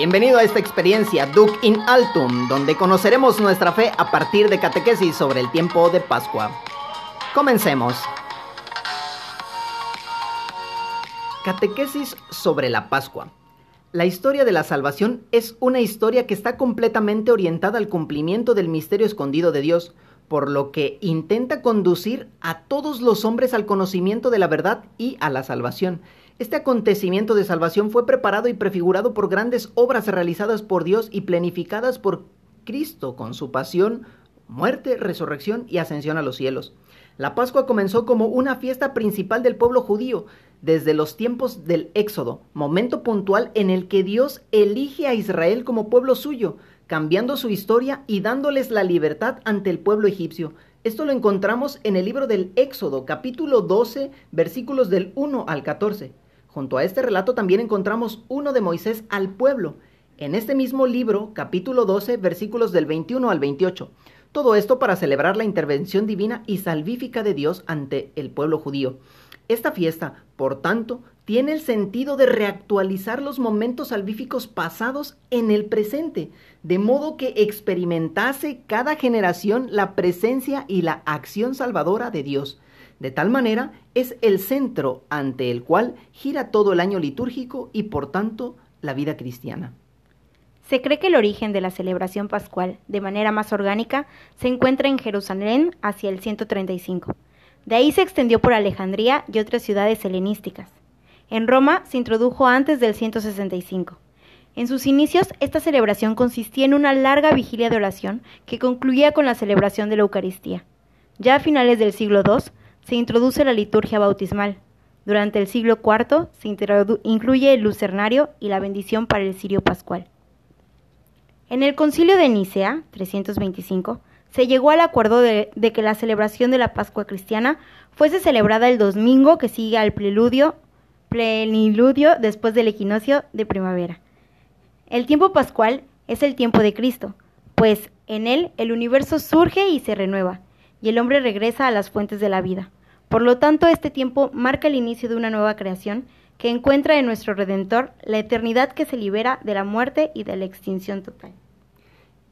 Bienvenido a esta experiencia Duc in Altum, donde conoceremos nuestra fe a partir de catequesis sobre el tiempo de Pascua. Comencemos. Catequesis sobre la Pascua. La historia de la salvación es una historia que está completamente orientada al cumplimiento del misterio escondido de Dios, por lo que intenta conducir a todos los hombres al conocimiento de la verdad y a la salvación. Este acontecimiento de salvación fue preparado y prefigurado por grandes obras realizadas por Dios y planificadas por Cristo con su pasión, muerte, resurrección y ascensión a los cielos. La Pascua comenzó como una fiesta principal del pueblo judío desde los tiempos del Éxodo, momento puntual en el que Dios elige a Israel como pueblo suyo, cambiando su historia y dándoles la libertad ante el pueblo egipcio. Esto lo encontramos en el libro del Éxodo, capítulo 12, versículos del 1 al 14. Junto a este relato también encontramos uno de Moisés al pueblo, en este mismo libro, capítulo 12, versículos del 21 al 28. Todo esto para celebrar la intervención divina y salvífica de Dios ante el pueblo judío. Esta fiesta, por tanto, tiene el sentido de reactualizar los momentos salvíficos pasados en el presente, de modo que experimentase cada generación la presencia y la acción salvadora de Dios. De tal manera, es el centro ante el cual gira todo el año litúrgico y por tanto la vida cristiana. Se cree que el origen de la celebración pascual, de manera más orgánica, se encuentra en Jerusalén hacia el 135. De ahí se extendió por Alejandría y otras ciudades helenísticas. En Roma se introdujo antes del 165. En sus inicios, esta celebración consistía en una larga vigilia de oración que concluía con la celebración de la Eucaristía. Ya a finales del siglo II, se introduce la liturgia bautismal. Durante el siglo IV se incluye el lucernario y la bendición para el cirio pascual. En el concilio de Nicea, 325, se llegó al acuerdo de, que la celebración de la Pascua cristiana fuese celebrada el domingo que sigue al preludio, pleniludio después del equinoccio de primavera. El tiempo pascual es el tiempo de Cristo, pues en él el universo surge y se renueva, y el hombre regresa a las fuentes de la vida. Por lo tanto, este tiempo marca el inicio de una nueva creación que encuentra en nuestro Redentor la eternidad que se libera de la muerte y de la extinción total.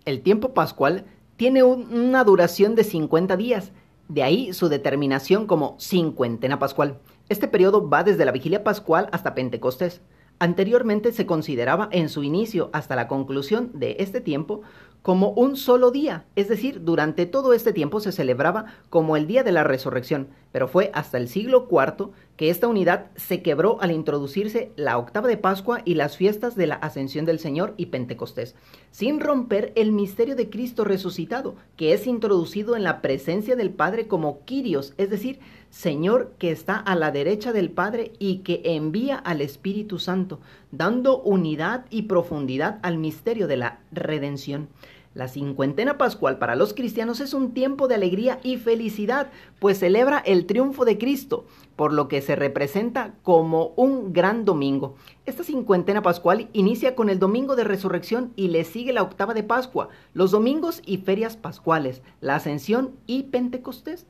El tiempo pascual tiene una duración de 50 días, de ahí su determinación como cincuentena pascual. Este periodo va desde la vigilia pascual hasta Pentecostés. Anteriormente se consideraba en su inicio hasta la conclusión de este tiempo como un solo día, es decir, durante todo este tiempo se celebraba como el día de la resurrección, pero fue hasta el siglo IV que esta unidad se quebró al introducirse la octava de Pascua y las fiestas de la Ascensión del Señor y Pentecostés, sin romper el misterio de Cristo resucitado, que es introducido en la presencia del Padre como Kyrios, es decir, Señor que está a la derecha del Padre y que envía al Espíritu Santo, dando unidad y profundidad al misterio de la redención. La cincuentena pascual para los cristianos es un tiempo de alegría y felicidad, pues celebra el triunfo de Cristo, por lo que se representa como un gran domingo. Esta cincuentena pascual inicia con el domingo de resurrección y le sigue la octava de Pascua, los domingos y ferias pascuales, la ascensión y Pentecostés.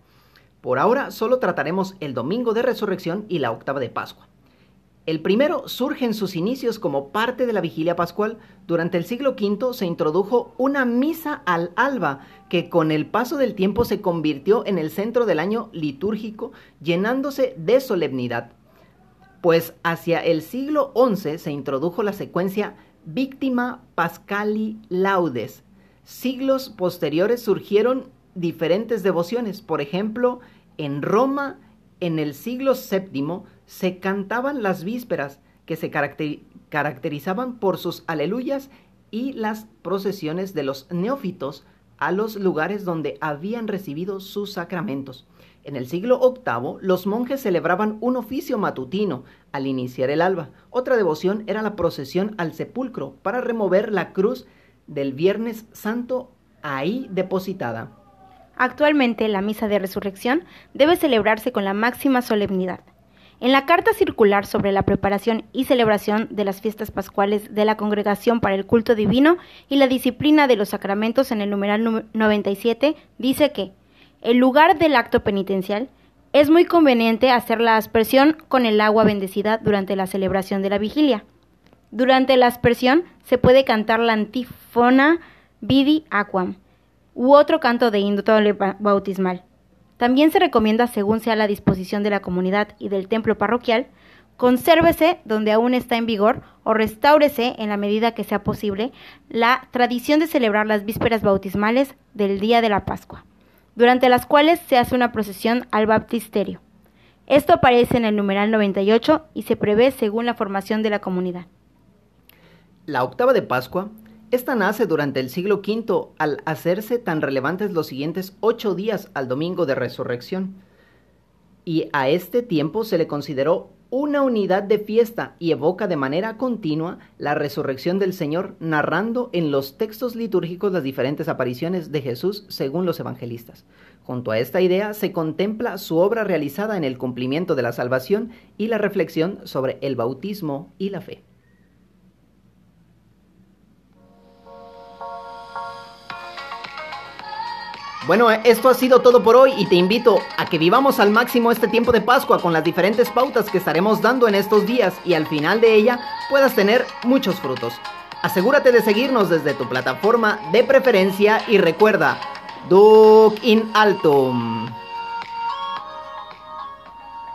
Por ahora solo trataremos el domingo de resurrección y la octava de Pascua. El primero surge en sus inicios como parte de la vigilia pascual. Durante el siglo V se introdujo una misa al alba que con el paso del tiempo se convirtió en el centro del año litúrgico, llenándose de solemnidad. Pues hacia el siglo XI se introdujo la secuencia Víctima Pascali Laudes. Siglos posteriores surgieron diferentes devociones. Por ejemplo, en Roma, en el siglo VII, se cantaban las vísperas, que se caracterizaban por sus aleluyas y las procesiones de los neófitos a los lugares donde habían recibido sus sacramentos. En el siglo VIII, los monjes celebraban un oficio matutino al iniciar el alba. Otra devoción era la procesión al sepulcro para remover la cruz del Viernes Santo ahí depositada. Actualmente, la misa de resurrección debe celebrarse con la máxima solemnidad. En la carta circular sobre la preparación y celebración de las fiestas pascuales de la Congregación para el Culto Divino y la disciplina de los sacramentos en el numeral 97 dice que el lugar del acto penitencial es muy conveniente hacer la aspersión con el agua bendecida durante la celebración de la vigilia. Durante la aspersión se puede cantar la antífona Vidi Aquam u otro canto de índole bautismal. También se recomienda, según sea la disposición de la comunidad y del templo parroquial, consérvese donde aún está en vigor o restáurese en la medida que sea posible la tradición de celebrar las vísperas bautismales del día de la Pascua, durante las cuales se hace una procesión al baptisterio. Esto aparece en el numeral 98 y se prevé según la formación de la comunidad. La octava de Pascua esta nace durante el siglo V al hacerse tan relevantes los siguientes ocho días al domingo de resurrección. Y a este tiempo se le consideró una unidad de fiesta y evoca de manera continua la resurrección del Señor, narrando en los textos litúrgicos las diferentes apariciones de Jesús según los evangelistas. Junto a esta idea se contempla su obra realizada en el cumplimiento de la salvación y la reflexión sobre el bautismo y la fe. Bueno, esto ha sido todo por hoy y te invito a que vivamos al máximo este tiempo de Pascua con las diferentes pautas que estaremos dando en estos días y al final de ella puedas tener muchos frutos. Asegúrate de seguirnos desde tu plataforma de preferencia y recuerda, Duc in Altum.